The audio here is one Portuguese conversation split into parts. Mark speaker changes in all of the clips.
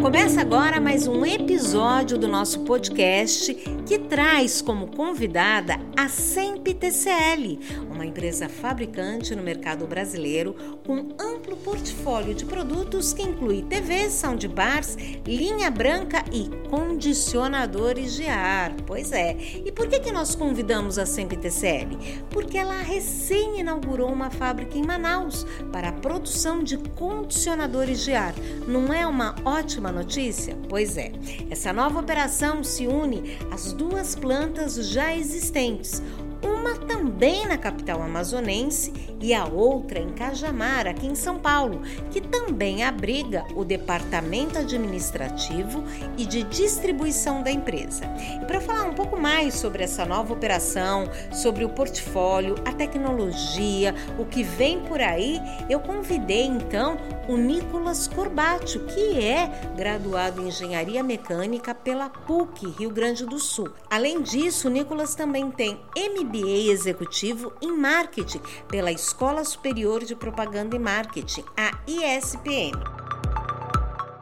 Speaker 1: Começa agora mais um episódio do nosso podcast que traz como convidada a Semp TCL, uma empresa fabricante no mercado brasileiro com amplo portfólio de produtos que inclui TVs, soundbars, linha branca e condicionadores de ar. Pois é. E por que, que nós convidamos a Semp TCL? Porque ela recém inaugurou uma fábrica em Manaus para a produção de condicionadores de ar. Não é uma ótima notícia? Pois é. Essa nova operação se une às duas plantas já existentes uma também na capital amazonense e a outra em Cajamar, aqui em São Paulo, que também abriga o departamento administrativo e de distribuição da empresa. E para falar um pouco mais sobre essa nova operação, sobre o portfólio, a tecnologia, o que vem por aí, eu convidei então o Nicolas Corbatio, que é graduado em Engenharia Mecânica pela PUC, Rio Grande do Sul. Além disso, o Nicolas também tem MBA executivo em marketing pela Escola Superior de Propaganda e Marketing, a ISPM.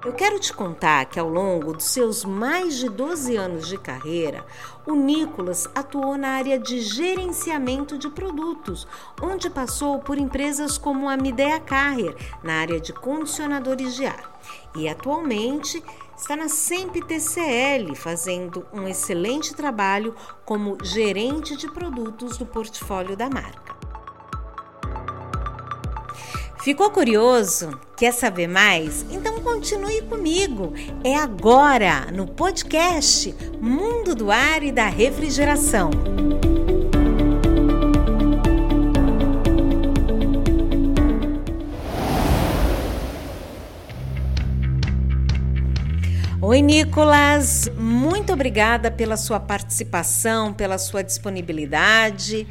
Speaker 1: Eu quero te contar que ao longo dos seus mais de 12 anos de carreira, o Nicolas atuou na área de gerenciamento de produtos, onde passou por empresas como a Midea Carrier, na área de condicionadores de ar. E atualmente está na Semp TCL, fazendo um excelente trabalho como gerente de produtos do portfólio da marca. Ficou curioso? Quer saber mais? Então continue comigo. É agora no podcast Mundo do Ar e da Refrigeração. Oi, Nicolas. Muito obrigada pela sua participação, pela sua disponibilidade.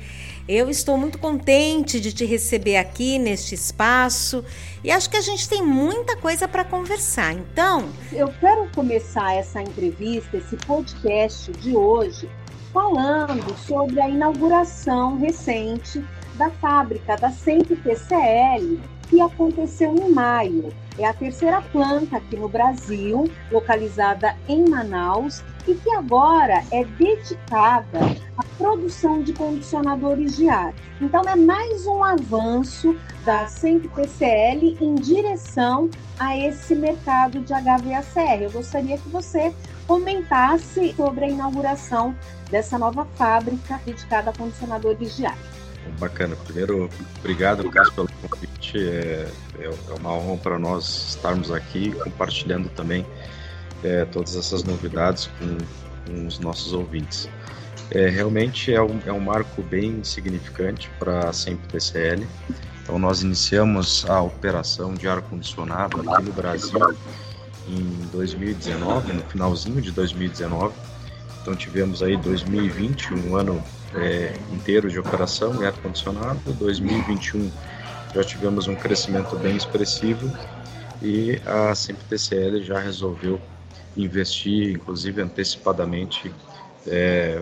Speaker 1: Eu estou muito contente de te receber aqui neste espaço e acho que a gente tem muita coisa para conversar. Então,
Speaker 2: eu quero começar essa entrevista, esse podcast de hoje, falando sobre a inauguração recente da fábrica da Sempre TCL, que aconteceu em maio. É a terceira planta aqui no Brasil, localizada em Manaus, e que agora é dedicada à produção de condicionadores de ar. Então, é mais um avanço da CENP-TCL em direção a esse mercado de HVACR. Eu gostaria que você comentasse sobre a inauguração dessa nova fábrica dedicada a condicionadores de ar.
Speaker 3: Bacana. Primeiro, obrigado, Lucas, pelo convite. É, é uma honra para nós estarmos aqui compartilhando também é, todas essas novidades com, com, os nossos ouvintes. É, realmente é um, é um marco bem significante para a Sempre TCL. Então, nós iniciamos a operação de ar-condicionado aqui no Brasil em 2019, no finalzinho de 2019. Então, tivemos aí 2020, um ano é, inteiro de operação em ar-condicionado. 2021 já tivemos um crescimento bem expressivo e a Sempre TCL já resolveu investir, inclusive antecipadamente, é,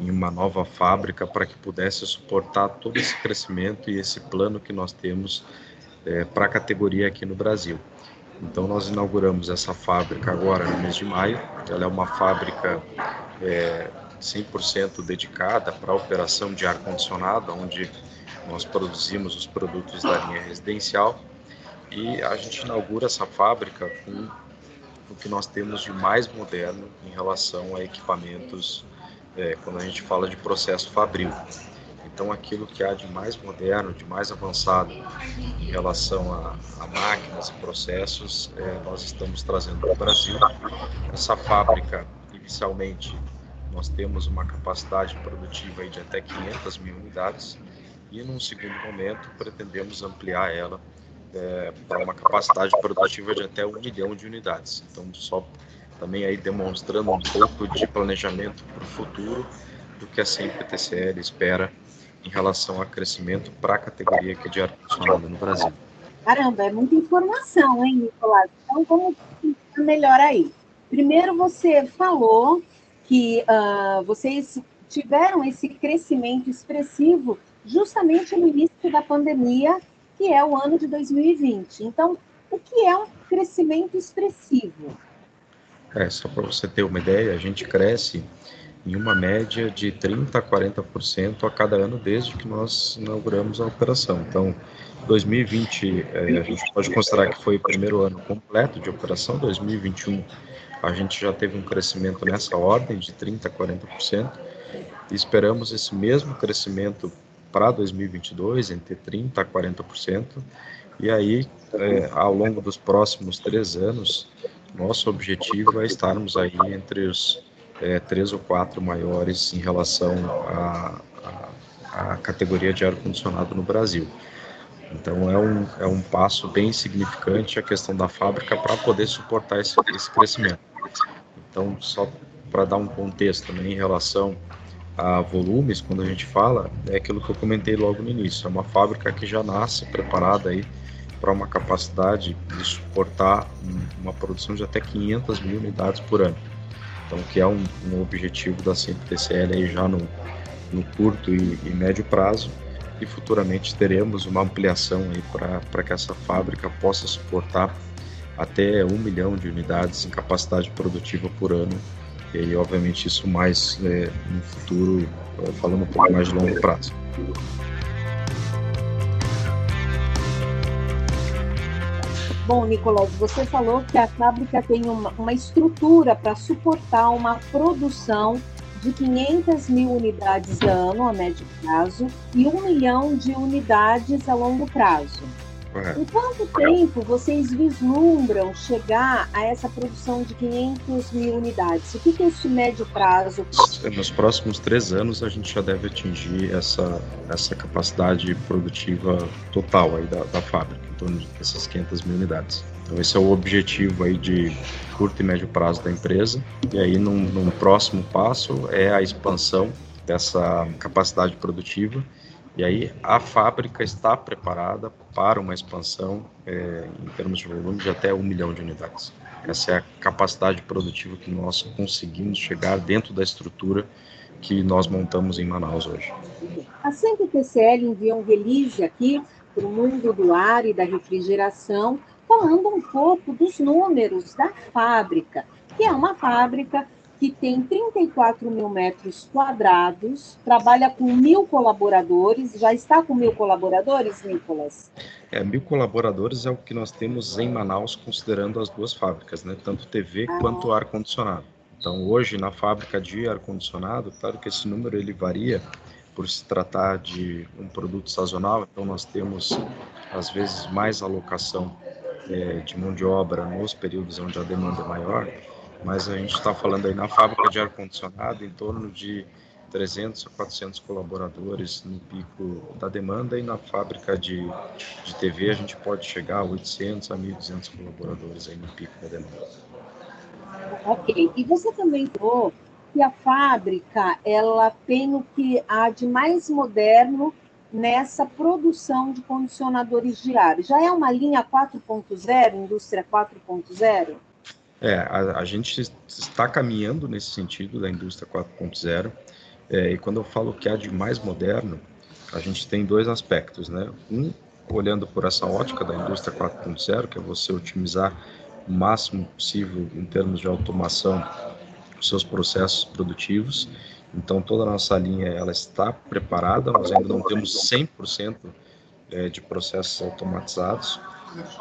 Speaker 3: em uma nova fábrica para que pudesse suportar todo esse crescimento e esse plano que nós temos é, para a categoria aqui no Brasil. Então nós inauguramos essa fábrica agora no mês de maio. Ela é uma fábrica é, 100% dedicada para a operação de ar condicionado, onde nós produzimos os produtos da linha residencial e a gente inaugura essa fábrica com o que nós temos de mais moderno em relação a equipamentos é, quando a gente fala de processo fabril. Então, aquilo que há de mais moderno, de mais avançado em relação a, a máquinas e processos, é, nós estamos trazendo para o Brasil. Essa fábrica, inicialmente, nós temos uma capacidade produtiva de até 500 mil unidades e, num segundo momento, pretendemos ampliar ela é, para uma capacidade produtiva de até um milhão de unidades. Então, só também aí demonstrando um pouco de planejamento para o futuro do que a CMPTCL espera em relação a crescimento para a categoria que é de ar-condicionado no Brasil.
Speaker 2: Caramba, é muita informação, hein, Nicolás? Então, vamos melhor aí. Primeiro, você falou que uh, vocês tiveram esse crescimento expressivo justamente no início da pandemia que é o ano de 2020. Então, o que é um crescimento expressivo?
Speaker 3: É, só para você ter uma ideia, a gente cresce em uma média de 30% a 40% a cada ano desde que nós inauguramos a operação. Então, 2020 é, a gente pode considerar que foi o primeiro ano completo de operação, 2021 a gente já teve um crescimento nessa ordem de 30% a 40%, e esperamos esse mesmo crescimento para 2022, entre 30% a 40%, e aí, é, ao longo dos próximos três anos, nosso objetivo é estarmos aí entre os é, três ou quatro maiores em relação à, à, categoria de ar-condicionado no Brasil. Então é um, é um passo bem significante a questão da fábrica para poder suportar esse, esse crescimento. Então, só para dar um contexto né, em relação a volumes, quando a gente fala, é aquilo que eu comentei logo no início, é uma fábrica que já nasce preparada aí para uma capacidade de suportar uma produção de até 500 mil unidades por ano. Então, que é um, um objetivo da CMTCL aí já no, no curto e, e, médio prazo, e futuramente teremos uma ampliação aí para que essa fábrica possa suportar até um milhão de unidades em capacidade produtiva por ano. E aí, obviamente, isso mais é, no futuro, é, falando um pouco mais de longo prazo.
Speaker 2: Bom, Nicolas, você falou que a fábrica tem uma, uma estrutura para suportar uma produção de 500 mil unidades ano a médio prazo e um milhão de unidades a longo prazo. Em quanto tempo vocês vislumbram chegar a essa produção de 500 mil unidades? O que, que é esse médio prazo?
Speaker 3: Nos próximos três anos a gente já deve atingir essa, essa capacidade produtiva total aí da, da fábrica, em torno dessas 500 mil unidades. Então esse é o objetivo aí de curto e médio prazo da empresa. E aí num, num próximo passo é a expansão dessa capacidade produtiva e aí a fábrica está preparada para uma expansão é, em termos de volume de até um milhão de unidades. Essa é a capacidade produtiva que nós conseguimos chegar dentro da estrutura que nós montamos em Manaus hoje.
Speaker 2: A CMPCL enviou um release aqui para o mundo do ar e da refrigeração, falando um pouco dos números da fábrica, que é uma fábrica que tem 34 mil metros quadrados, trabalha com mil colaboradores. Já está com mil colaboradores, Nicolas?
Speaker 3: É, mil colaboradores é o que nós temos em Manaus, considerando as duas fábricas, né? tanto TV ah. quanto ar-condicionado. Então, hoje, na fábrica de ar-condicionado, claro que esse número ele varia por se tratar de um produto sazonal, então nós temos, às vezes, mais alocação é, de mão de obra nos períodos onde a demanda é maior, mas a gente está falando aí na fábrica de ar-condicionado em torno de 300 a 400 colaboradores no pico da demanda e na fábrica de, de TV a gente pode chegar a 800 a 1.200 colaboradores aí no pico da demanda.
Speaker 2: Ok, e você também falou que a fábrica ela tem o que há de mais moderno nessa produção de condicionadores de ar. Já é uma linha 4.0, indústria 4.0?
Speaker 3: É, a, a, gente está caminhando nesse sentido da indústria 4.0, é, e quando eu falo que há de mais moderno, a gente tem dois aspectos, né? Um, olhando por essa ótica da indústria 4.0, que é você otimizar o máximo possível em termos de automação os seus processos produtivos. Então, toda a nossa linha ela está preparada, nós ainda não temos 100% é, de processos automatizados,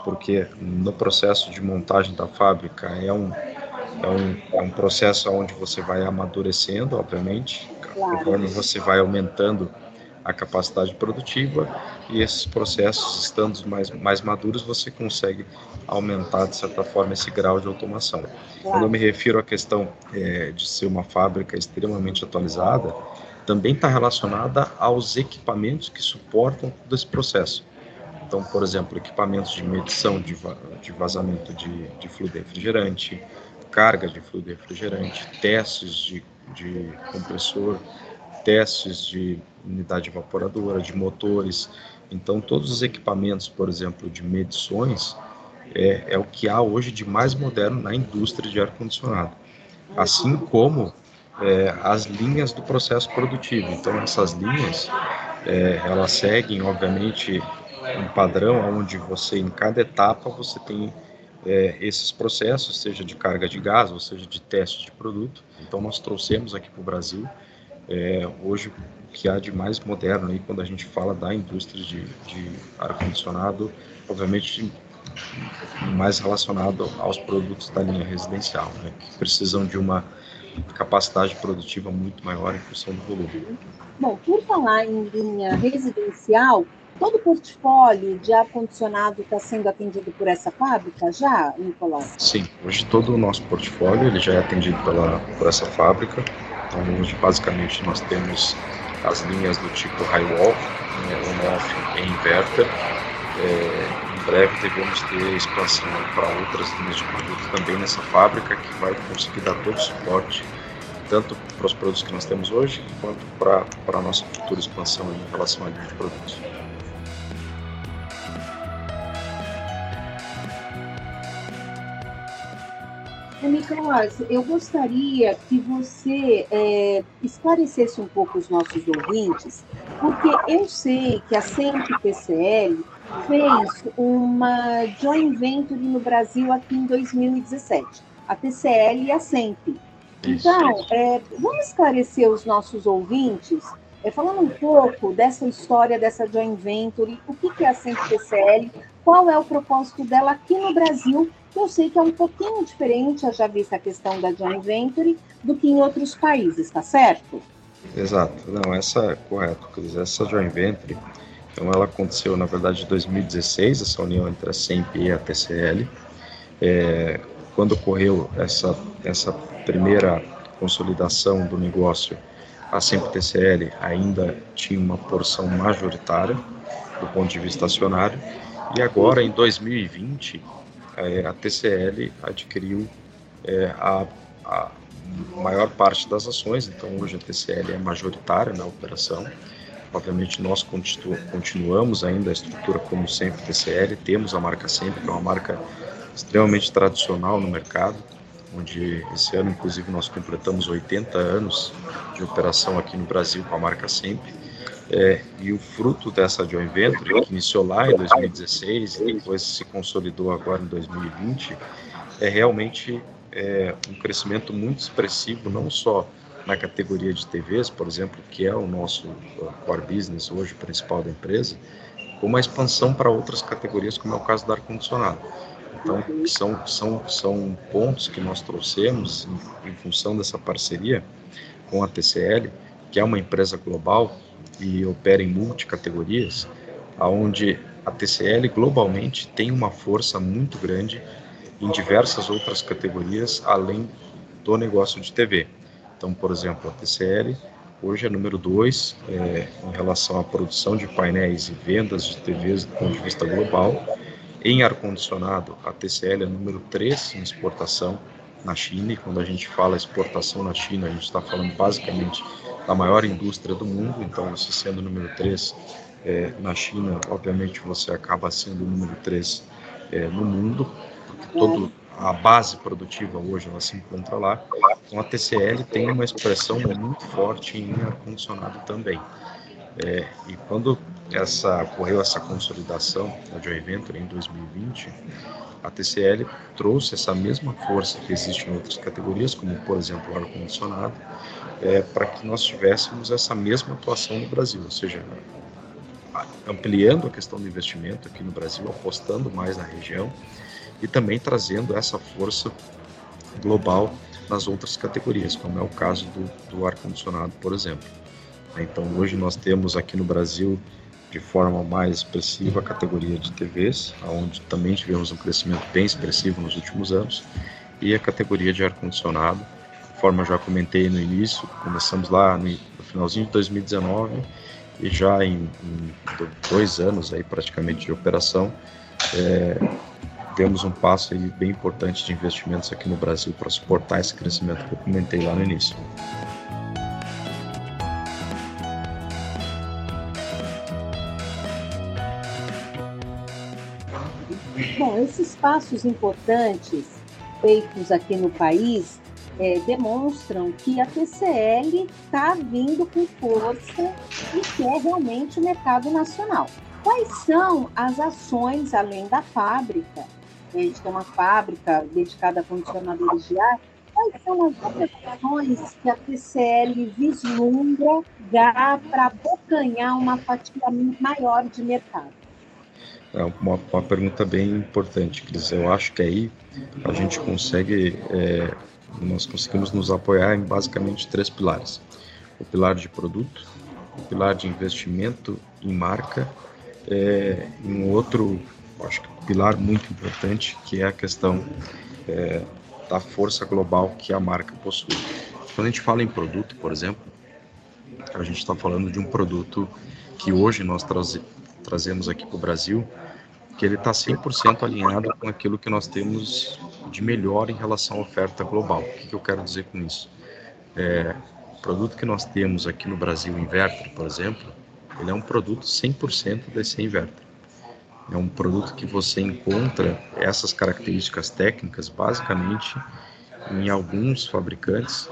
Speaker 3: porque no processo de montagem da fábrica é um, é um, é um processo onde você vai amadurecendo, obviamente, conforme você vai aumentando a capacidade produtiva e esses processos estando mais, mais maduros, você consegue aumentar, de certa forma, esse grau de automação. Quando eu me refiro à questão é, de ser uma fábrica extremamente atualizada, também está relacionada aos equipamentos que suportam todo esse processo. Então, por exemplo, equipamentos de medição de, de vazamento de, de fluido refrigerante, carga de fluido refrigerante, testes de, de compressor, testes de unidade evaporadora, de motores. Então, todos os equipamentos, por exemplo, de medições, é, é o que há hoje de mais moderno na indústria de ar-condicionado. Assim como é, as linhas do processo produtivo. Então, essas linhas, é, elas seguem, obviamente, um padrão onde você, em cada etapa, você tem é, esses processos, seja de carga de gás, ou seja de teste de produto. Então, nós trouxemos aqui para o Brasil, é, hoje, o que há de mais moderno aí, quando a gente fala da indústria de, de ar-condicionado, obviamente mais relacionado aos produtos da linha residencial, né, que precisam de uma capacidade produtiva muito maior em função do volume.
Speaker 2: Bom, por falar em linha residencial, todo o portfólio de ar-condicionado está sendo atendido por essa fábrica já, Nicolau?
Speaker 3: Sim, hoje todo o nosso portfólio ele já é atendido pela, por essa fábrica. Então, hoje, basicamente, nós temos as linhas do tipo Highwall, né, on-off e inverter. É, em breve devemos ter expansão para outras linhas de produto também nessa fábrica, que vai conseguir dar todo o suporte, tanto para os produtos que nós temos hoje, quanto para, para a nossa futura expansão em relação à linha de produtos.
Speaker 2: Nicolás, eu gostaria que você é, esclarecesse um pouco os nossos ouvintes, porque eu sei que a Sempre PCL fez uma joint venture no Brasil aqui em 2017, a TCL e a Sempre. Então, é, vamos esclarecer os nossos ouvintes, é, falando um pouco dessa história dessa joint venture, o que, que é a Sempre PCL, qual é o propósito dela aqui no Brasil eu sei que é um pouquinho diferente, já vista a questão da joint venture, do que em outros países, tá certo?
Speaker 3: Exato, não, essa é correto, Cris. Essa joint venture, então ela aconteceu na verdade em 2016, essa união entre a SEMP e a TCL. É, quando ocorreu essa, essa primeira consolidação do negócio, a SEMP TCL ainda tinha uma porção majoritária do ponto de vista acionário, e agora em 2020 é, a TCL adquiriu é, a, a, maior parte das ações, então hoje a TCL é majoritária na operação. Obviamente nós continu, continuamos ainda a estrutura como sempre TCL, temos a marca sempre, que é uma marca extremamente tradicional no mercado, onde esse ano inclusive nós completamos 80 anos de operação aqui no Brasil com a marca sempre. É, e o fruto dessa joint venture, que iniciou lá em 2016 e depois se consolidou agora em 2020, é realmente é, um crescimento muito expressivo, não só na categoria de TVs, por exemplo, que é o nosso core business hoje principal da empresa, como a expansão para outras categorias, como é o caso do ar-condicionado. Então, são, são, são pontos que nós trouxemos em, em função dessa parceria com a TCL, que é uma empresa global e opera em multicategorias, aonde a TCL globalmente tem uma força muito grande em diversas outras categorias além do negócio de TV. Então, por exemplo, a TCL hoje é número 2 é, em relação à produção de painéis e vendas de TVs do ponto de vista global. Em ar-condicionado, a TCL é número 3 em exportação na China, e quando a gente fala exportação na China, a gente está falando basicamente da maior indústria do mundo, então você sendo o número 3 é, na China, obviamente você acaba sendo o número 3 é, no mundo, porque todo a base produtiva hoje ela se encontra lá. Então a TCL tem uma expressão muito forte em ar-condicionado também. É, e quando essa ocorreu essa consolidação da Joint Venture em 2020, a TCL trouxe essa mesma força que existe em outras categorias, como por exemplo o ar-condicionado, é, para que nós tivéssemos essa mesma atuação no Brasil, ou seja, ampliando a questão do investimento aqui no Brasil, apostando mais na região e também trazendo essa força global nas outras categorias, como é o caso do, do ar-condicionado, por exemplo. Então, hoje nós temos aqui no Brasil, de forma mais expressiva, a categoria de TVs, onde também tivemos um crescimento bem expressivo nos últimos anos, e a categoria de ar-condicionado, eu já comentei no início, começamos lá no, finalzinho de 2019 e já em, em dois anos aí praticamente de operação, é, temos um passo aí bem importante de investimentos aqui no Brasil para suportar esse crescimento que eu comentei lá no início.
Speaker 2: Esses passos importantes feitos aqui no país é, demonstram que a TCL está vindo com força e quer realmente o mercado nacional. quais são as ações além da fábrica? A gente tem uma fábrica dedicada a condicionadores de ar. Quais são as outras ações que a TCL vislumbra para abocanhar uma fatia maior de mercado?
Speaker 3: É uma, uma pergunta bem importante, Cris. Eu acho que aí a gente consegue, é, nós conseguimos nos apoiar em basicamente três pilares: o pilar de produto, o pilar de investimento em marca é, e um outro, acho que pilar muito importante que é a questão é, da força global que a marca possui. Quando a gente fala em produto, por exemplo, a gente está falando de um produto que hoje nós trazemos aqui para o Brasil, que ele está 100% alinhado com aquilo que nós temos de melhor em relação à oferta global. O que, que eu quero dizer com isso? É, o produto que nós temos aqui no Brasil, Inverter, por exemplo, ele é um produto 100% desse Inverter. É um produto que você encontra essas características técnicas basicamente em alguns fabricantes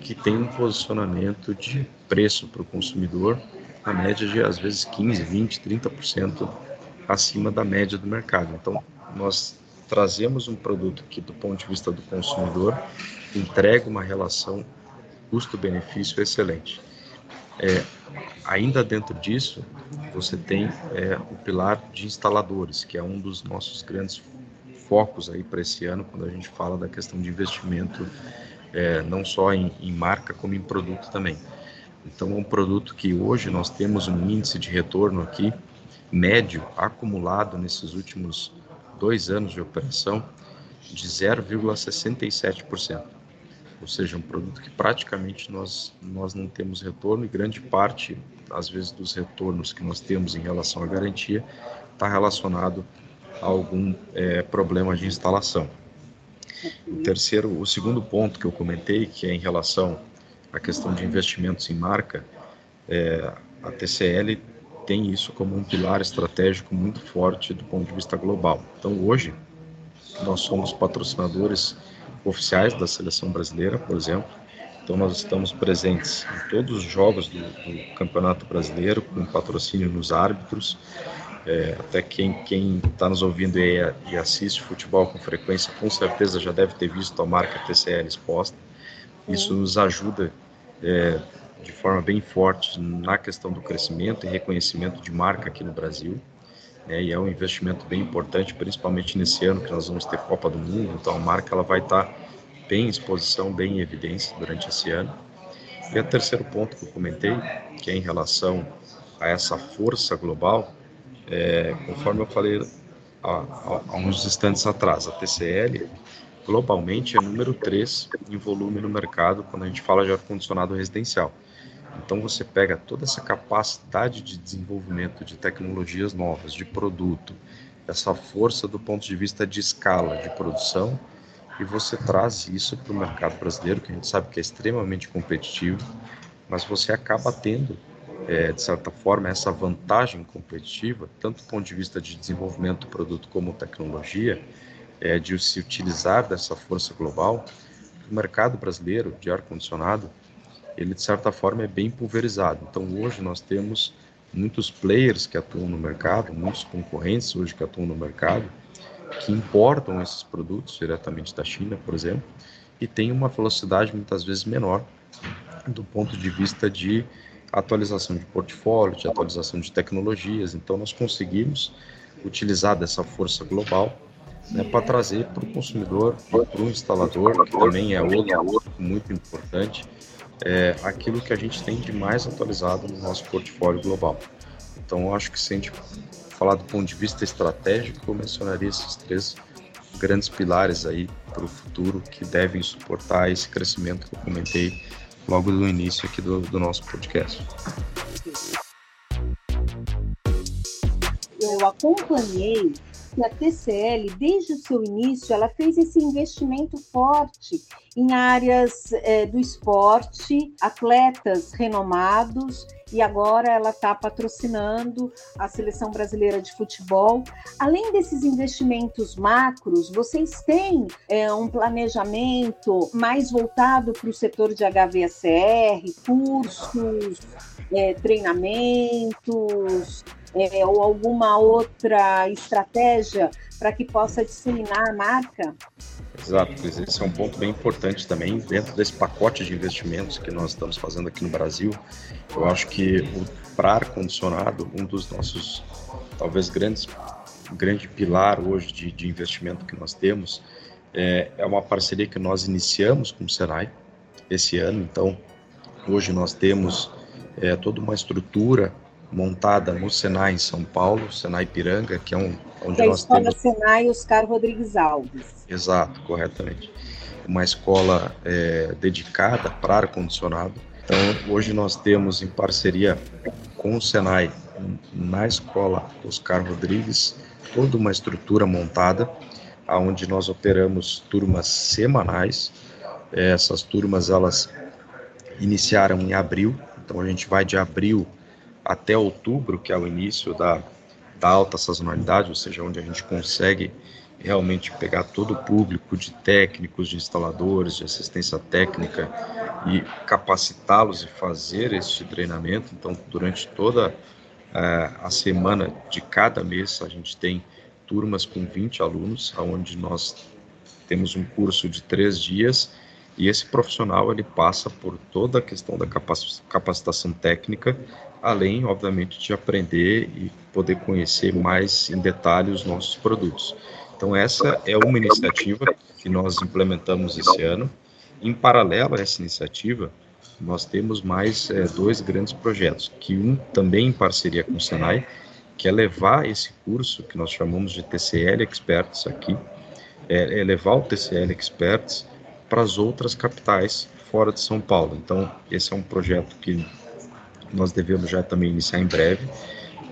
Speaker 3: que têm um posicionamento de preço para o consumidor na média de às vezes 15, 20, 30% acima da média do mercado. Então, nós trazemos um produto que, do ponto de vista do consumidor, entrega uma relação custo-benefício excelente. É, ainda dentro disso, você tem é, o pilar de instaladores, que é um dos nossos grandes focos aí para esse ano, quando a gente fala da questão de investimento, é, não só em, em marca, como em produto também. Então, é um produto que hoje nós temos um índice de retorno aqui médio acumulado nesses últimos dois anos de operação de 0,67%. Ou seja, um produto que praticamente nós, nós não temos retorno e grande parte, às vezes, dos retornos que nós temos em relação à garantia está relacionado a algum é, problema de instalação. O terceiro, o segundo ponto que eu comentei, que é em relação à questão de investimentos em marca, é, a TCL tem isso como um pilar estratégico muito forte do ponto de vista global. Então, hoje, nós somos patrocinadores oficiais da seleção brasileira, por exemplo. Então, nós estamos presentes em todos os jogos do, do Campeonato Brasileiro, com patrocínio nos árbitros. É, até quem está nos ouvindo e, e assiste futebol com frequência, com certeza já deve ter visto a marca TCL exposta. Isso nos ajuda é, de forma bem forte na questão do crescimento e reconhecimento de marca aqui no Brasil. Né, e é um investimento bem importante, principalmente nesse ano que nós vamos ter Copa do Mundo. Então a marca ela vai estar bem em exposição, bem em evidência durante esse ano. E o terceiro ponto que eu comentei, que é em relação a essa força global, é, conforme eu falei há, há uns instantes atrás, a TCL globalmente é número 3 em volume no mercado quando a gente fala de ar-condicionado residencial. Então você pega toda essa capacidade de desenvolvimento de tecnologias novas, de produto, essa força do ponto de vista de escala de produção e você traz isso para o mercado brasileiro, que a gente sabe que é extremamente competitivo, mas você acaba tendo, é, de certa forma, essa vantagem competitiva, tanto do ponto de vista de desenvolvimento do produto como tecnologia, é, de se utilizar dessa força global. O mercado brasileiro de ar-condicionado ele de certa forma é bem pulverizado. Então hoje nós temos muitos players que atuam no mercado, muitos concorrentes hoje que atuam no mercado, que importam esses produtos diretamente da China, por exemplo, e tem uma velocidade muitas vezes menor do ponto de vista de atualização de portfólio, de atualização de tecnologias. Então nós conseguimos utilizar dessa força global né, para trazer para o consumidor, para o instalador, que também é outro muito importante, é, aquilo que a gente tem de mais atualizado no nosso portfólio global. Então, eu acho que se a gente falar do ponto de vista estratégico, eu mencionaria esses três grandes pilares aí para o futuro que devem suportar esse crescimento que eu comentei logo no início aqui do, do nosso podcast.
Speaker 2: Eu acompanhei a TCL, desde o seu início, ela fez esse investimento forte em áreas é, do esporte, atletas renomados, e agora ela está patrocinando a seleção brasileira de futebol. Além desses investimentos macros, vocês têm é, um planejamento mais voltado para o setor de HVACR, cursos, é, treinamentos, é, ou alguma outra estratégia para que possa disseminar a marca?
Speaker 3: Exato, esse é um ponto bem importante também dentro desse pacote de investimentos que nós estamos fazendo aqui no Brasil. Eu acho que o para ar condicionado, um dos nossos talvez grandes grande pilar hoje de, de investimento que nós temos é, é uma parceria que nós iniciamos com o Senai esse ano. Então, hoje nós temos é, toda uma estrutura montada no Senai em São Paulo, Senai Piranga, que é um onde
Speaker 2: que
Speaker 3: nós
Speaker 2: a escola
Speaker 3: temos
Speaker 2: Senai Oscar Rodrigues Alves.
Speaker 3: Exato, corretamente. Uma escola é, dedicada para ar condicionado. Então, hoje nós temos em parceria com o Senai na escola Oscar Rodrigues toda uma estrutura montada, aonde nós operamos turmas semanais. É, essas turmas elas iniciaram em abril, então a gente vai de abril até outubro, que é o início da, da alta sazonalidade, ou seja, onde a gente consegue realmente pegar todo o público de técnicos, de instaladores, de assistência técnica e capacitá-los e fazer este treinamento. Então, durante toda é, a semana de cada mês, a gente tem turmas com 20 alunos, onde nós temos um curso de três dias e esse profissional ele passa por toda a questão da capacitação técnica, além, obviamente, de aprender e poder conhecer mais em detalhe os nossos produtos. Então, essa é uma iniciativa que nós implementamos esse ano. Em paralelo a essa iniciativa, nós temos mais é, dois grandes projetos, que um também em parceria com o Senai, que é levar esse curso que nós chamamos de TCL Experts aqui, é, é levar o TCL Experts para as outras capitais fora de São Paulo. Então, esse é um projeto que nós devemos já também iniciar em breve,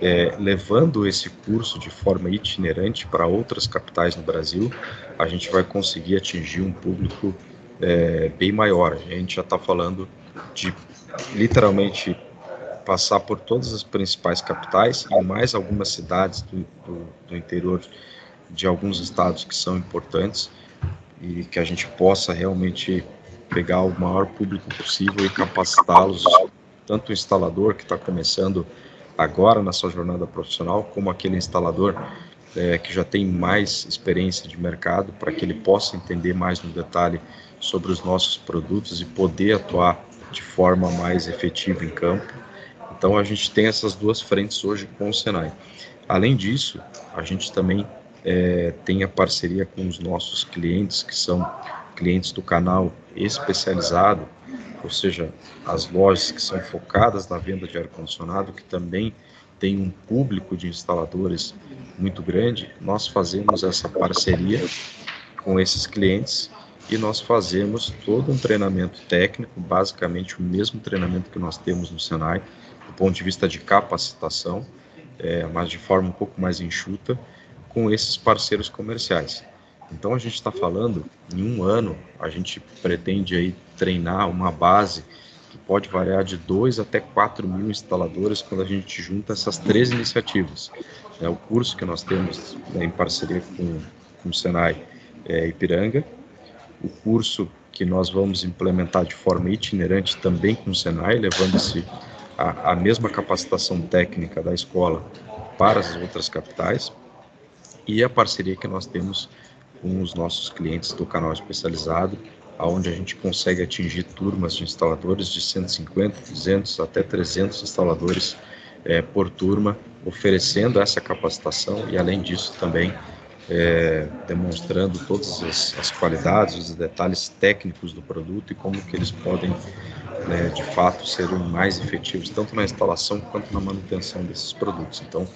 Speaker 3: é, levando esse curso de forma itinerante para outras capitais no Brasil, a gente vai conseguir atingir um público é, bem maior. A gente já está falando de literalmente passar por todas as principais capitais e mais algumas cidades do, do, do interior de alguns estados que são importantes e que a gente possa realmente pegar o maior público possível e capacitá-los, tanto o instalador que está começando agora na sua jornada profissional, como aquele instalador é, que já tem mais experiência de mercado, para que ele possa entender mais no detalhe sobre os nossos produtos e poder atuar de forma mais efetiva em campo. Então a gente tem essas duas frentes hoje com o Senai. Além disso, a gente também é, tem a parceria com os nossos clientes, que são clientes do canal especializado, ou seja, as lojas que são focadas na venda de ar-condicionado, que também tem um público de instaladores muito grande, nós fazemos essa parceria com esses clientes e nós fazemos todo um treinamento técnico, basicamente o mesmo treinamento que nós temos no Senai, do ponto de vista de capacitação, é, mas de forma um pouco mais enxuta, com esses parceiros comerciais. Então a gente está falando, em um ano, a gente pretende aí treinar uma base que pode variar de 2 até 4 mil instaladores quando a gente junta essas três iniciativas. É, o curso que nós temos né, em parceria com, com o Senai é, Ipiranga, o curso que nós vamos implementar de forma itinerante também com o Senai, levando se a, a mesma capacitação técnica da escola para as outras capitais, e a parceria que nós temos com os nossos clientes do canal especializado, aonde a gente consegue atingir turmas de instaladores de 150, 200 até 300 instaladores é, por turma, oferecendo essa capacitação e além disso também é, demonstrando todas as, as, qualidades, os detalhes técnicos do produto e como que eles podem, né, de fato, ser mais efetivos tanto na instalação quanto na manutenção desses produtos. Então,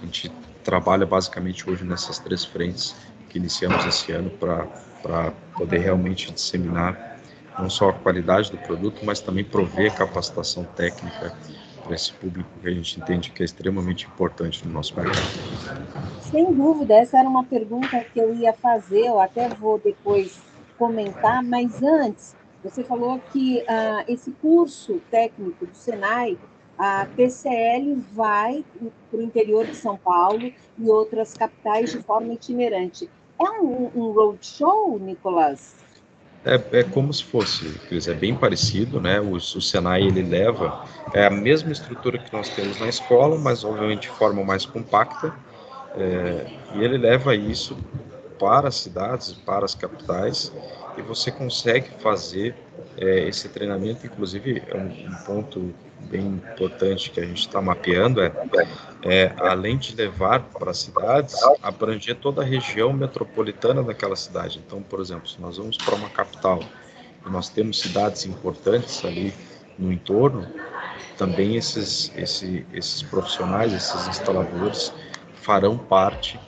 Speaker 3: a gente trabalha basicamente hoje nessas três frentes que iniciamos esse ano para poder realmente disseminar não só a qualidade do produto, mas também prover capacitação técnica para esse público que a gente entende que é extremamente importante no nosso mercado.
Speaker 2: Sem dúvida, essa era uma pergunta que eu ia fazer, eu até vou depois comentar, mas antes, você falou que uh, esse curso técnico do Senai, a TCL vai para o interior de São Paulo e outras capitais de forma itinerante. É um, um roadshow, Nicolas?
Speaker 3: É, é como se fosse, Cris, é bem parecido, né? O, o Senai ele leva é a mesma estrutura que nós temos na escola, mas obviamente de forma mais compacta. É, e ele leva isso para as cidades, para as capitais, e você consegue fazer é, esse treinamento, inclusive, é um, um, ponto bem importante que a gente está mapeando é, é, além de levar para as cidades, abranger toda a região metropolitana daquela cidade. Então, por exemplo, se nós vamos para uma capital e nós temos cidades importantes ali no entorno, também esses, esse, esses profissionais, esses instaladores farão parte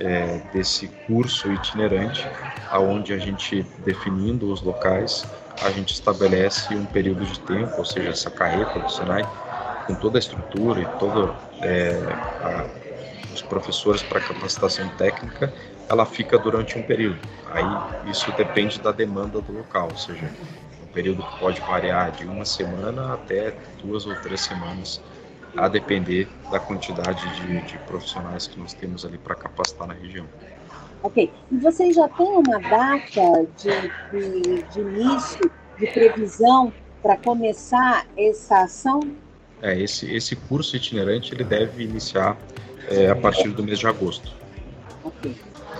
Speaker 3: é, desse curso itinerante, aonde a gente definindo os locais a gente estabelece um período de tempo, ou seja, essa carreta do Senai, com toda a estrutura e todos é, os professores para capacitação técnica, ela fica durante um período. Aí isso depende da demanda do local, ou seja, um período que pode variar de uma semana até duas ou três semanas, a depender da quantidade de, de profissionais que nós temos ali para capacitar na região.
Speaker 2: Ok. E vocês já têm uma data de, de, de início, de previsão para começar essa ação?
Speaker 3: É, esse, esse curso itinerante ele deve iniciar é, a partir do mês de agosto.
Speaker 2: Ok.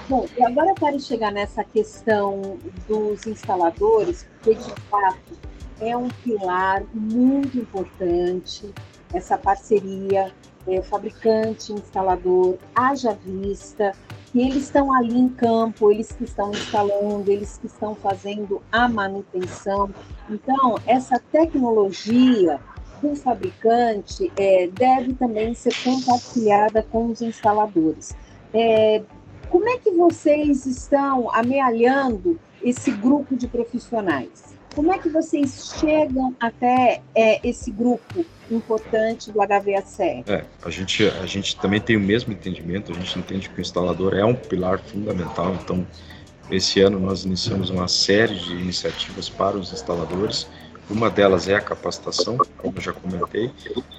Speaker 2: Bom, e agora eu quero chegar nessa questão dos instaladores, porque de fato é um pilar muito importante essa parceria é, fabricante, instalador, haja vista, que eles estão ali em campo, eles que estão instalando, eles que estão fazendo a manutenção. Então, essa tecnologia do fabricante é, deve também ser compartilhada com os instaladores. É, como é que vocês estão amealhando esse grupo de profissionais? Como é que vocês chegam até é, esse grupo importante do HVACR?
Speaker 3: É, a gente, a gente também tem o mesmo entendimento, a gente entende que o instalador é um pilar fundamental, então esse ano nós iniciamos uma série de iniciativas para os instaladores, uma delas é a capacitação, como eu já comentei.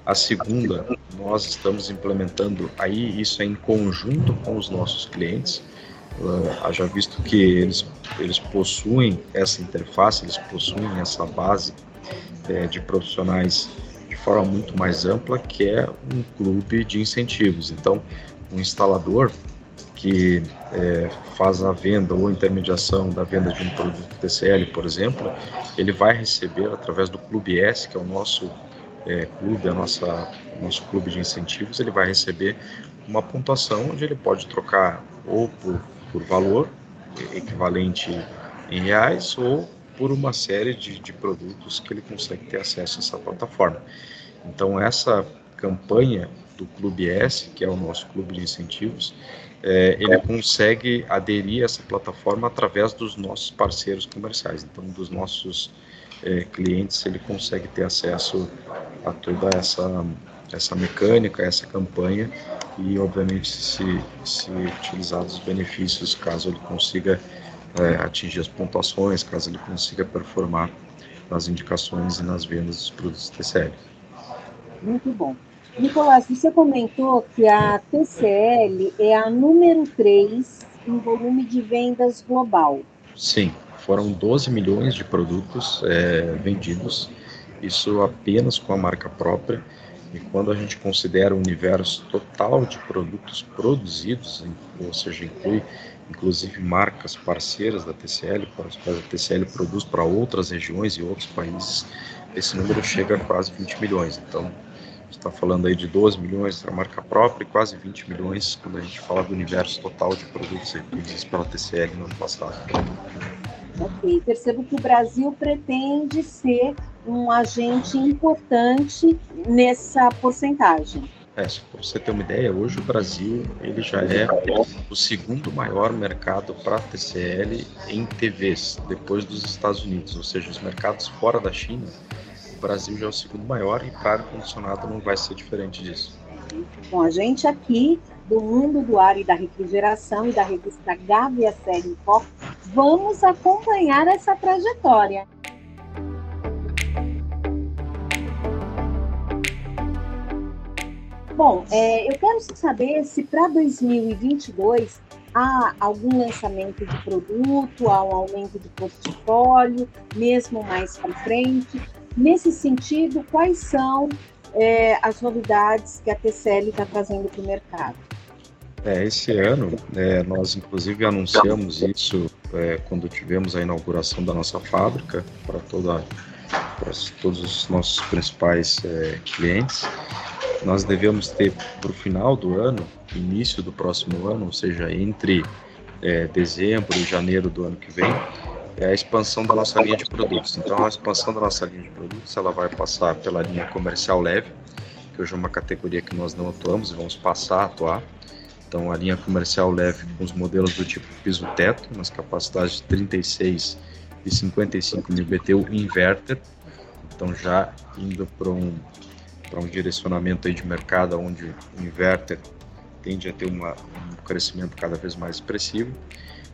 Speaker 3: A segunda, nós estamos implementando aí isso é em conjunto com os nossos clientes. Haja visto que eles, eles possuem essa interface, eles possuem essa base é, de profissionais de forma muito mais ampla, que é um clube de incentivos. Então, um instalador que é, faz a venda ou intermediação da venda de um produto TCL, por exemplo, ele vai receber através do Clube S, que é o nosso é, clube, a nossa nosso clube de incentivos, ele vai receber uma pontuação onde ele pode trocar ou por por valor equivalente em reais ou por uma série de, de produtos que ele consegue ter acesso a essa plataforma. Então, essa campanha do Clube S, que é o nosso clube de incentivos, é, ele consegue aderir a essa plataforma através dos nossos parceiros comerciais. Então, dos nossos é, clientes, ele consegue ter acesso a toda essa, essa mecânica, essa campanha e, obviamente, se, se utilizar os benefícios, caso ele consiga é, atingir as pontuações, caso ele consiga performar nas indicações e nas vendas dos produtos TCL.
Speaker 2: Muito bom. Nicolás, você comentou que a TCL é a número 3 em volume de vendas global.
Speaker 3: Sim, foram 12 milhões de produtos é, vendidos, isso apenas com a marca própria e quando a gente considera o universo total de produtos produzidos, ou seja, inclui inclusive marcas parceiras da TCL, para as quais a TCL produz para outras regiões e outros países, esse número chega a quase 20 milhões. Então, está falando aí de 12 milhões da marca própria e quase 20 milhões quando a gente fala do universo total de produtos produzidos pela TCL no ano passado.
Speaker 2: Ok, percebo que o Brasil pretende ser um agente importante nessa porcentagem.
Speaker 3: É, para você ter uma ideia, hoje o Brasil ele já é o segundo maior mercado para TCL em TVs, depois dos Estados Unidos, ou seja, os mercados fora da China, o Brasil já é o segundo maior e para ar-condicionado não vai ser diferente disso.
Speaker 2: Bom, a gente aqui do mundo do ar e da refrigeração e da revista Gávea Série Foco, vamos acompanhar essa trajetória. Bom, é, eu quero saber se para 2022 Há algum lançamento de produto, há um aumento de portfólio, mesmo mais para frente? Nesse sentido, quais são é, as novidades que a TCL está trazendo para o mercado?
Speaker 3: É, esse ano, é, nós inclusive anunciamos isso é, quando tivemos a inauguração da nossa fábrica para para todos os nossos principais é, clientes. Nós devemos ter para o final do ano, início do próximo ano, ou seja, entre é, dezembro e janeiro do ano que vem, é a expansão da nossa linha de produtos. Então, a expansão da nossa linha de produtos ela vai passar pela linha comercial leve, que hoje é uma categoria que nós não atuamos e vamos passar a atuar. Então, a linha comercial leve com os modelos do tipo piso-teto, nas capacidades de 36 e 55 mil BTU inverter. Então, já indo para um, um direcionamento aí de mercado onde o inverter tende a ter uma, um crescimento cada vez mais expressivo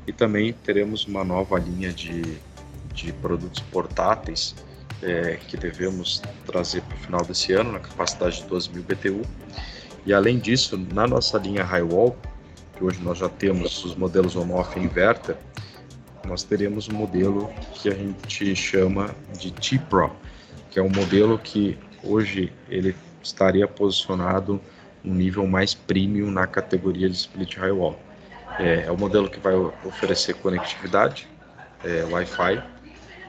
Speaker 3: e também teremos uma nova linha de, de produtos portáteis é, que devemos trazer para o final desse ano, na capacidade de 12 mil BTU. E além disso, na nossa linha Highwall, que hoje nós já temos os modelos on-off inverter, nós teremos um modelo que a gente chama de T-Pro, que é um modelo que hoje ele estaria posicionado um nível mais premium na categoria de split Highwall. É, é o modelo que vai oferecer conectividade, é, Wi-Fi.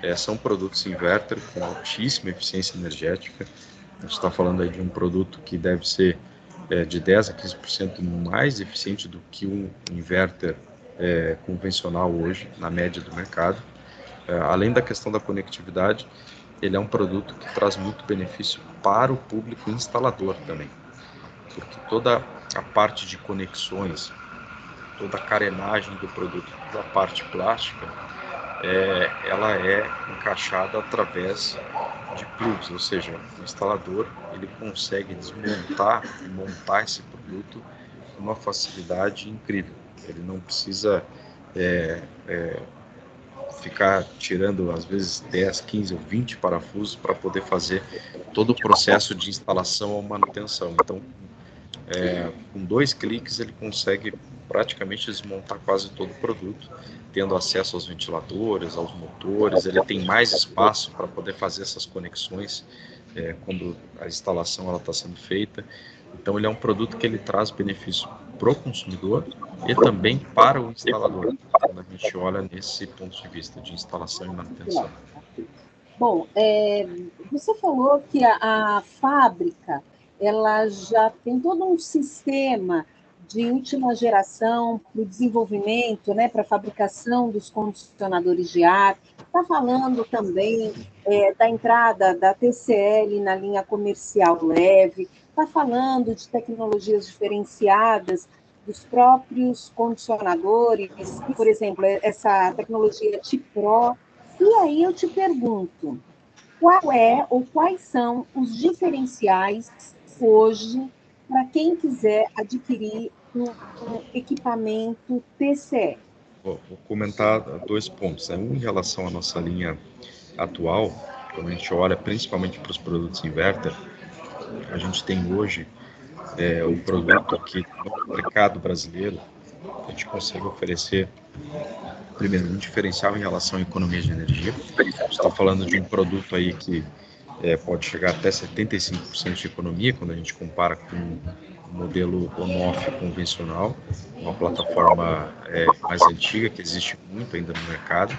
Speaker 3: É, são produtos inverter com altíssima eficiência energética. A gente está falando aí de um produto que deve ser é, de 10 a 15% mais eficiente do que um inverter é, convencional hoje, na média do mercado. É, além da questão da conectividade, ele é um produto que traz muito benefício para o público instalador também, porque toda a parte de conexões, toda a carenagem do produto, da parte plástica, é, ela é encaixada através de plugs, ou seja, o instalador ele consegue desmontar e montar esse produto com uma facilidade incrível. Ele não precisa é, é, ficar tirando às vezes 10, 15 ou 20 parafusos para poder fazer todo o processo de instalação ou manutenção. Então, é, com dois cliques ele consegue praticamente desmontar quase todo o produto, tendo acesso aos ventiladores, aos motores, ele tem mais espaço para poder fazer essas conexões é, quando a instalação está sendo feita. Então ele é um produto que ele traz benefício para o consumidor e também para o instalador, quando a gente olha nesse ponto de vista de instalação e manutenção.
Speaker 2: Bom, é, você falou que a, a fábrica ela já tem todo um sistema de última geração para o desenvolvimento, né, para a fabricação dos condicionadores de ar. Está falando também é, da entrada da TCL na linha comercial leve, está falando de tecnologias diferenciadas dos próprios condicionadores, por exemplo, essa tecnologia T-Pro. E aí eu te pergunto, qual é ou quais são os diferenciais hoje para quem quiser adquirir um, um equipamento TCE?
Speaker 3: Vou, vou comentar dois pontos. Né? Um em relação à nossa linha atual, quando a gente olha principalmente para os produtos inverter, a gente tem hoje é, o produto que no mercado brasileiro a gente consegue oferecer primeiro um diferencial em relação à economia de energia. Está falando de um produto aí que é, pode chegar até 75% de economia quando a gente compara com o modelo on-off convencional, uma plataforma é, mais antiga que existe muito ainda no mercado.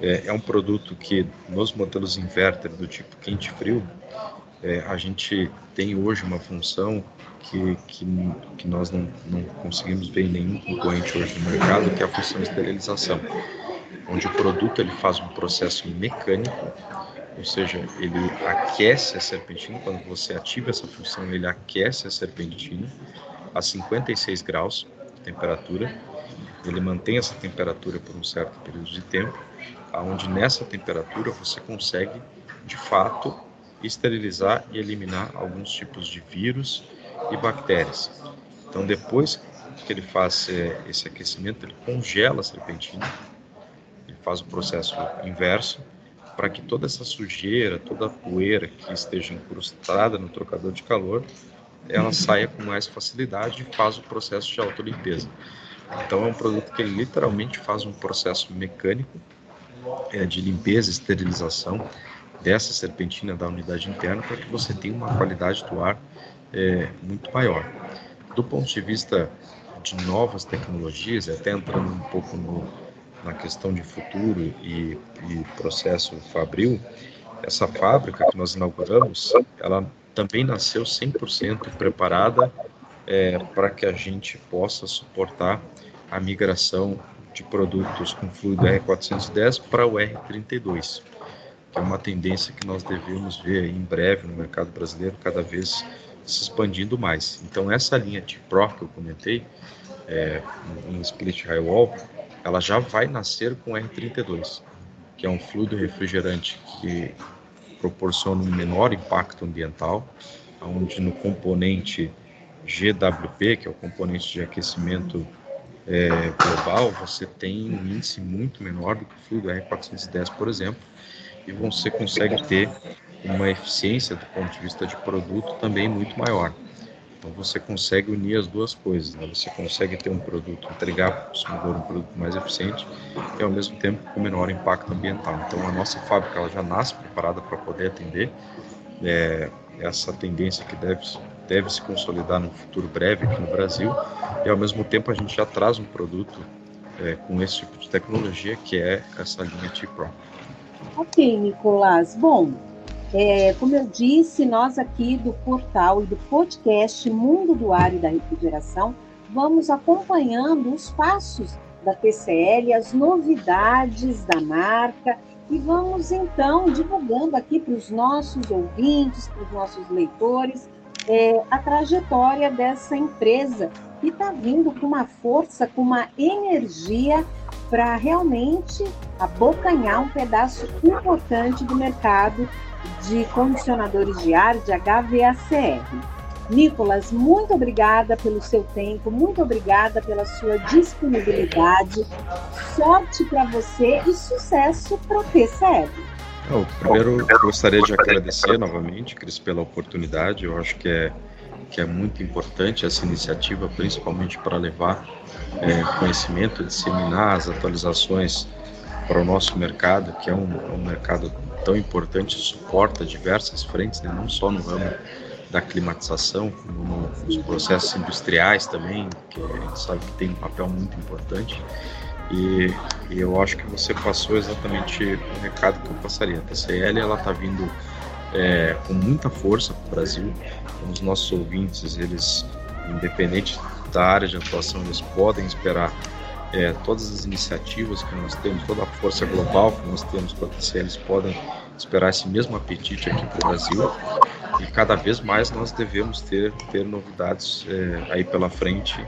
Speaker 3: É, é um produto que nos modelos inverter do tipo quente-frio é, a gente tem hoje uma função que, que, que nós não, não conseguimos ver em nenhum concorrente hoje no mercado, que é a função de esterilização, onde o produto ele faz um processo mecânico, ou seja, ele aquece a serpentina, quando você ativa essa função, ele aquece a serpentina a 56 graus de temperatura, ele mantém essa temperatura por um certo período de tempo, aonde nessa temperatura você consegue, de fato, esterilizar e eliminar alguns tipos de vírus e bactérias. Então, depois que ele faz é, esse aquecimento, ele congela a serpentina, ele faz o processo inverso para que toda essa sujeira, toda a poeira que esteja incrustada no trocador de calor, ela saia com mais facilidade e faz o processo de autolimpeza. Então é um produto que ele literalmente faz um processo mecânico é, de limpeza esterilização dessa serpentina da unidade interna para que você tenha uma qualidade do ar é, muito maior. Do ponto de vista de novas tecnologias, até entrando um pouco no, na questão de futuro e, e processo fabril, essa fábrica que nós inauguramos, ela também nasceu 100% preparada é, para que a gente possa suportar a migração de produtos com fluido R410 para o R32, que é uma tendência que nós devemos ver em breve no mercado brasileiro, cada vez se expandindo mais. Então, essa linha de Pro que eu comentei, é, em split high wall, ela já vai nascer com R32, que é um fluido refrigerante que proporciona um menor impacto ambiental, onde no componente GWP, que é o componente de aquecimento é, global, você tem um índice muito menor do que o fluido R410, por exemplo, e você consegue ter uma eficiência do ponto de vista de produto também muito maior. Então você consegue unir as duas coisas, né? você consegue ter um produto, entregar para o consumidor um produto mais eficiente e ao mesmo tempo com menor impacto ambiental. Então a nossa fábrica ela já nasce preparada para poder atender é, essa tendência que deve, deve se consolidar no futuro breve aqui no Brasil e ao mesmo tempo a gente já traz um produto é, com esse tipo de tecnologia que é essa linha T-Pro.
Speaker 2: Ok, Nicolás. Bom, é, como eu disse, nós aqui do portal e do podcast Mundo do Ar e da Refrigeração vamos acompanhando os passos da TCL, as novidades da marca e vamos então divulgando aqui para os nossos ouvintes, para os nossos leitores, é, a trajetória dessa empresa que está vindo com uma força, com uma energia para realmente abocanhar um pedaço importante do mercado de condicionadores de ar de HVACR. Nicolas, muito obrigada pelo seu tempo, muito obrigada pela sua disponibilidade. Sorte para você e sucesso para o TCR.
Speaker 3: Primeiro, gostaria de agradecer novamente, Cris, pela oportunidade. Eu acho que é, que é muito importante essa iniciativa, principalmente para levar é, conhecimento, disseminar as atualizações para o nosso mercado, que é um, um mercado tão importante, suporta diversas frentes, né? não só no ramo da climatização, como nos processos industriais também, que a gente sabe que tem um papel muito importante. E, e eu acho que você passou exatamente o recado que eu passaria. A TCL ela está vindo é, com muita força para o Brasil. Os nossos ouvintes, eles, independente da área de atuação, eles podem esperar é, todas as iniciativas que nós temos, toda a força global que nós temos para a eles podem esperar esse mesmo apetite aqui para o Brasil e cada vez mais nós devemos ter, ter novidades é, aí pela frente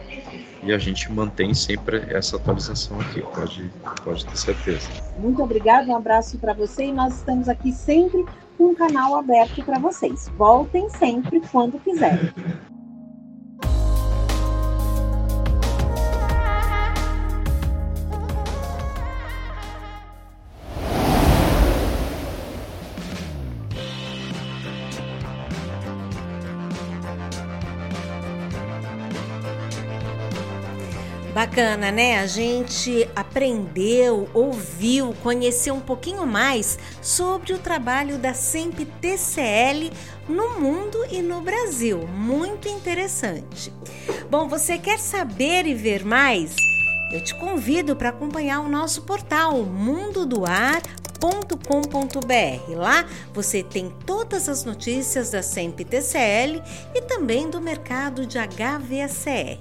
Speaker 3: e a gente mantém sempre essa atualização aqui, pode, pode ter certeza.
Speaker 2: Muito obrigada, um abraço para você e nós estamos aqui sempre um canal aberto para vocês. Voltem sempre quando quiserem.
Speaker 1: Bacana, né? A gente aprendeu, ouviu, conheceu um pouquinho mais sobre o trabalho da SEMP TCL no mundo e no Brasil. Muito interessante. Bom, você quer saber e ver mais? Eu te convido para acompanhar o nosso portal Mundo do Ar com.br Lá você tem todas as notícias da SEMP TCL e também do mercado de HVACR.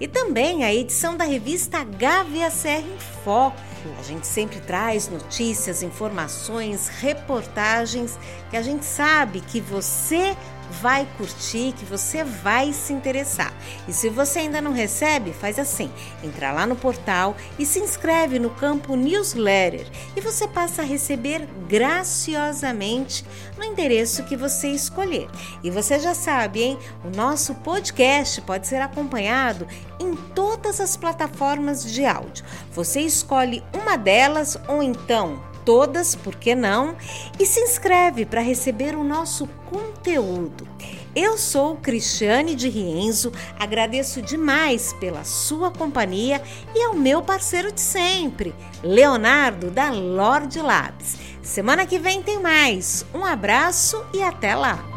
Speaker 1: E também a edição da revista HVACR em Foco. A gente sempre traz notícias, informações, reportagens que a gente sabe que você vai curtir, que você vai se interessar. E se você ainda não recebe, faz assim: entra lá no portal e se inscreve no campo newsletter e você passa a receber graciosamente no endereço que você escolher. E você já sabe, hein? O nosso podcast pode ser acompanhado em todas as plataformas de áudio. Você escolhe uma delas ou então todas, por que não? E se inscreve para receber o nosso conteúdo. Eu sou Cristiane de Rienzo, agradeço demais pela sua companhia e ao meu parceiro de sempre, Leonardo da Lorde Labs. Semana que vem tem mais. Um abraço e até lá!